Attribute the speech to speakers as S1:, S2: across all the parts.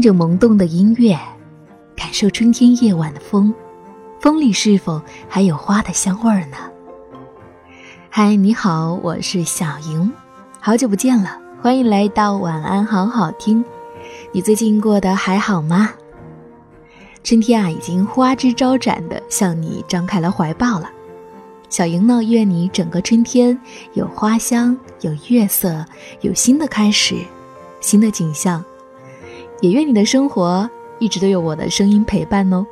S1: 听着萌动的音乐，感受春天夜晚的风，风里是否还有花的香味儿呢？嗨，你好，我是小莹，好久不见了，欢迎来到晚安好好听。你最近过得还好吗？春天啊，已经花枝招展的向你张开了怀抱了。小莹呢，愿你整个春天有花香，有月色，有新的开始，新的景象。也愿你的生活一直都有我的声音陪伴哦。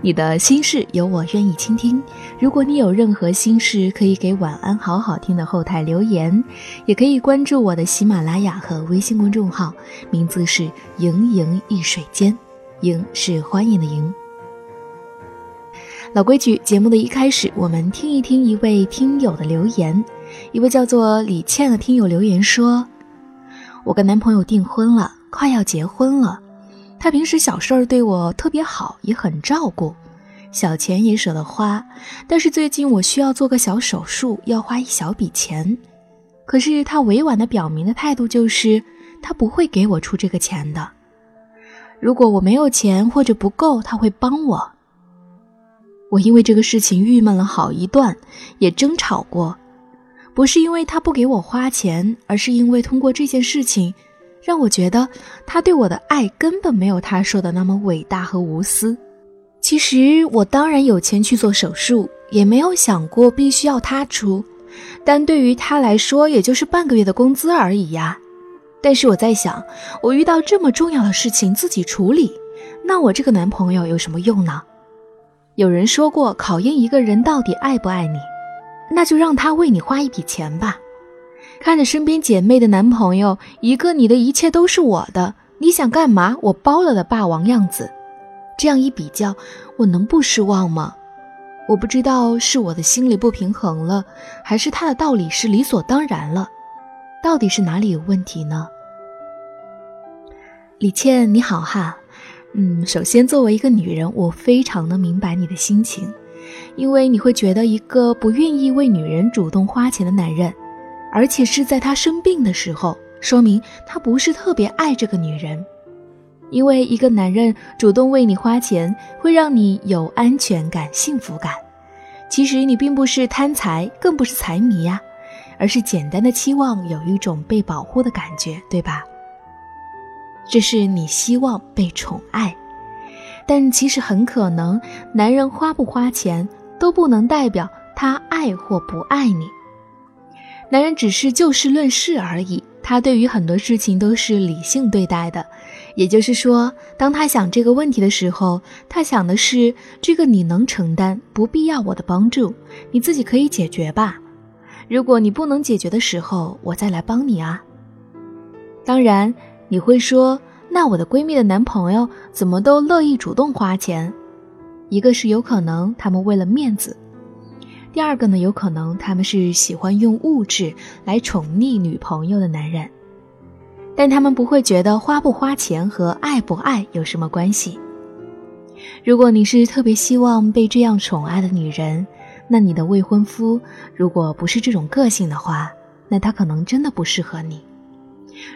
S1: 你的心事有我愿意倾听。如果你有任何心事，可以给晚安好好听的后台留言，也可以关注我的喜马拉雅和微信公众号，名字是“盈盈一水间”，盈是欢迎的盈。老规矩，节目的一开始，我们听一听一位听友的留言。一位叫做李倩的听友留言说：“我跟男朋友订婚了。”快要结婚了，他平时小事儿对我特别好，也很照顾，小钱也舍得花。但是最近我需要做个小手术，要花一小笔钱。可是他委婉的表明的态度就是，他不会给我出这个钱的。如果我没有钱或者不够，他会帮我。我因为这个事情郁闷了好一段，也争吵过，不是因为他不给我花钱，而是因为通过这件事情。让我觉得他对我的爱根本没有他说的那么伟大和无私。其实我当然有钱去做手术，也没有想过必须要他出，但对于他来说，也就是半个月的工资而已呀。但是我在想，我遇到这么重要的事情自己处理，那我这个男朋友有什么用呢？有人说过，考验一个人到底爱不爱你，那就让他为你花一笔钱吧。看着身边姐妹的男朋友，一个你的一切都是我的，你想干嘛我包了的霸王样子，这样一比较，我能不失望吗？我不知道是我的心里不平衡了，还是他的道理是理所当然了，到底是哪里有问题呢？李倩你好哈，嗯，首先作为一个女人，我非常的明白你的心情，因为你会觉得一个不愿意为女人主动花钱的男人。而且是在他生病的时候，说明他不是特别爱这个女人。因为一个男人主动为你花钱，会让你有安全感、幸福感。其实你并不是贪财，更不是财迷呀，而是简单的期望有一种被保护的感觉，对吧？这是你希望被宠爱，但其实很可能，男人花不花钱都不能代表他爱或不爱你。男人只是就事论事而已，他对于很多事情都是理性对待的。也就是说，当他想这个问题的时候，他想的是这个你能承担，不必要我的帮助，你自己可以解决吧。如果你不能解决的时候，我再来帮你啊。当然，你会说，那我的闺蜜的男朋友怎么都乐意主动花钱？一个是有可能他们为了面子。第二个呢，有可能他们是喜欢用物质来宠溺女朋友的男人，但他们不会觉得花不花钱和爱不爱有什么关系。如果你是特别希望被这样宠爱的女人，那你的未婚夫如果不是这种个性的话，那他可能真的不适合你。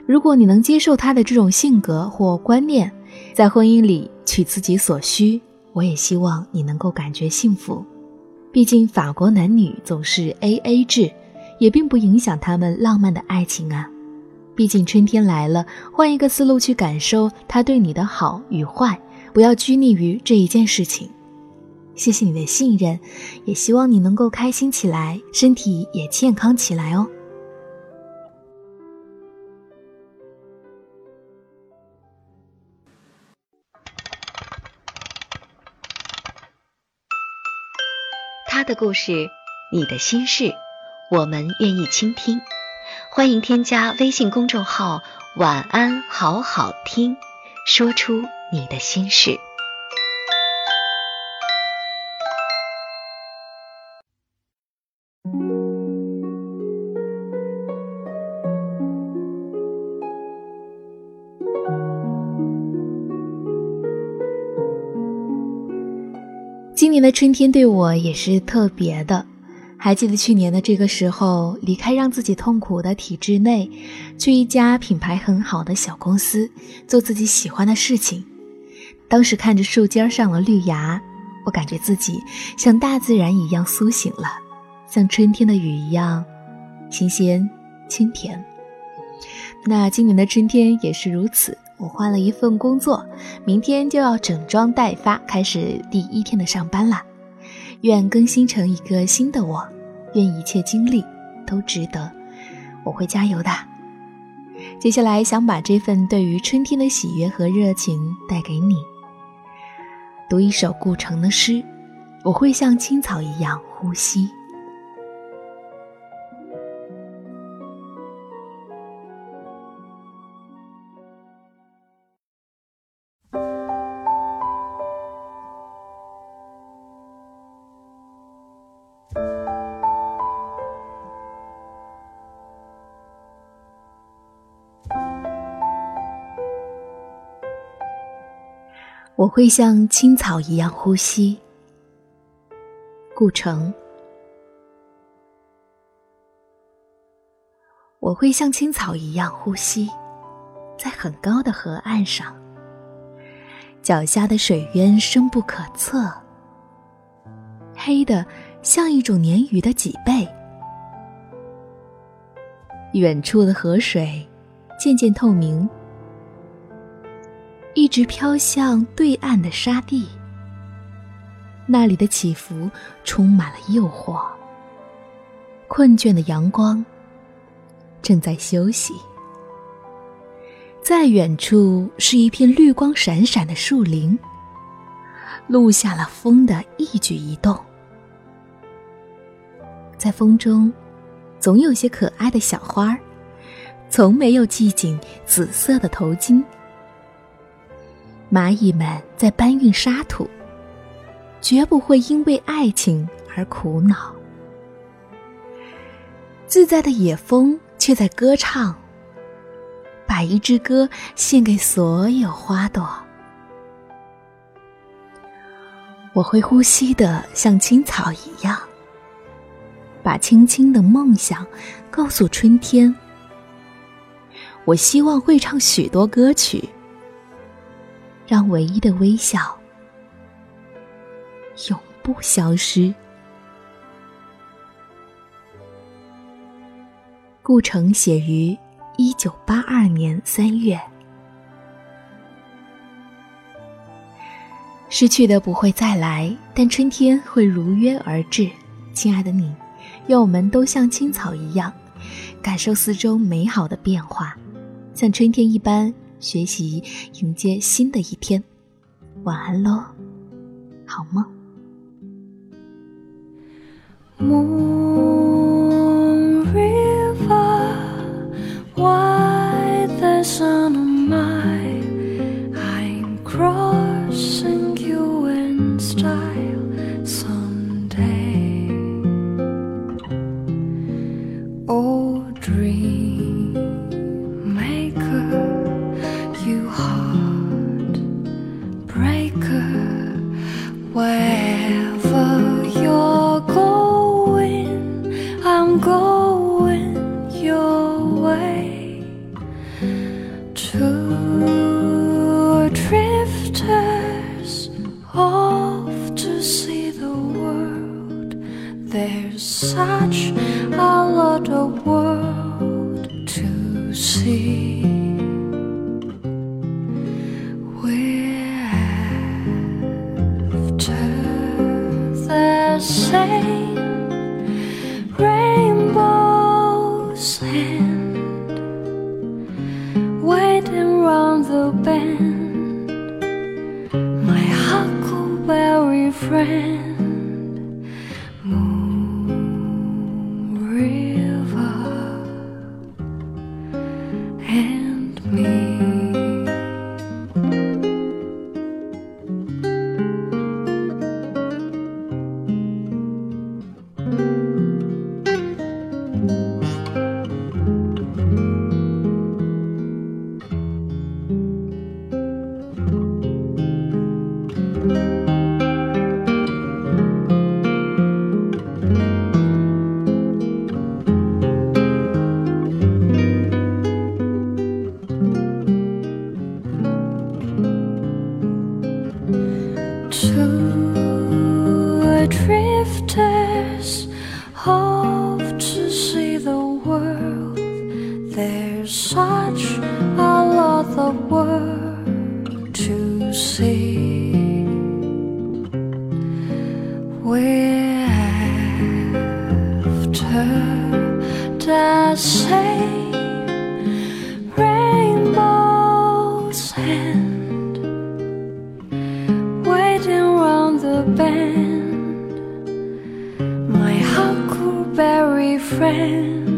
S1: 如果你能接受他的这种性格或观念，在婚姻里取自己所需，我也希望你能够感觉幸福。毕竟法国男女总是 A A 制，也并不影响他们浪漫的爱情啊。毕竟春天来了，换一个思路去感受他对你的好与坏，不要拘泥于这一件事情。谢谢你的信任，也希望你能够开心起来，身体也健康起来哦。
S2: 的故事，你的心事，我们愿意倾听。欢迎添加微信公众号晚安，好好听，说出你的心事。
S1: 年的春天对我也是特别的。还记得去年的这个时候，离开让自己痛苦的体制内，去一家品牌很好的小公司，做自己喜欢的事情。当时看着树尖上的绿芽，我感觉自己像大自然一样苏醒了，像春天的雨一样新鲜清甜。那今年的春天也是如此，我换了一份工作，明天就要整装待发，开始第一天的上班了。愿更新成一个新的我，愿一切经历都值得，我会加油的。接下来想把这份对于春天的喜悦和热情带给你。读一首顾城的诗，我会像青草一样呼吸。我会像青草一样呼吸。顾城，我会像青草一样呼吸，在很高的河岸上，脚下的水渊深不可测，黑的像一种鲶鱼的脊背，远处的河水渐渐透明。一直飘向对岸的沙地，那里的起伏充满了诱惑。困倦的阳光正在休息，在远处是一片绿光闪闪的树林，录下了风的一举一动。在风中，总有些可爱的小花儿，从没有系紧紫色的头巾。蚂蚁们在搬运沙土，绝不会因为爱情而苦恼。自在的野蜂却在歌唱，把一支歌献给所有花朵。我会呼吸的像青草一样，把轻轻的梦想告诉春天。我希望会唱许多歌曲。让唯一的微笑永不消失。顾城写于一九八二年三月。失去的不会再来，但春天会如约而至。亲爱的你，愿我们都像青草一样，感受四周美好的变化，像春天一般。学习迎接新的一天，晚安喽，好梦。
S3: such the same rainbows end, waiting round the bend, my huckleberry friend. river and me. A lot of world to see. We're after the same rainbow's end waiting round the bend. My huckleberry friend,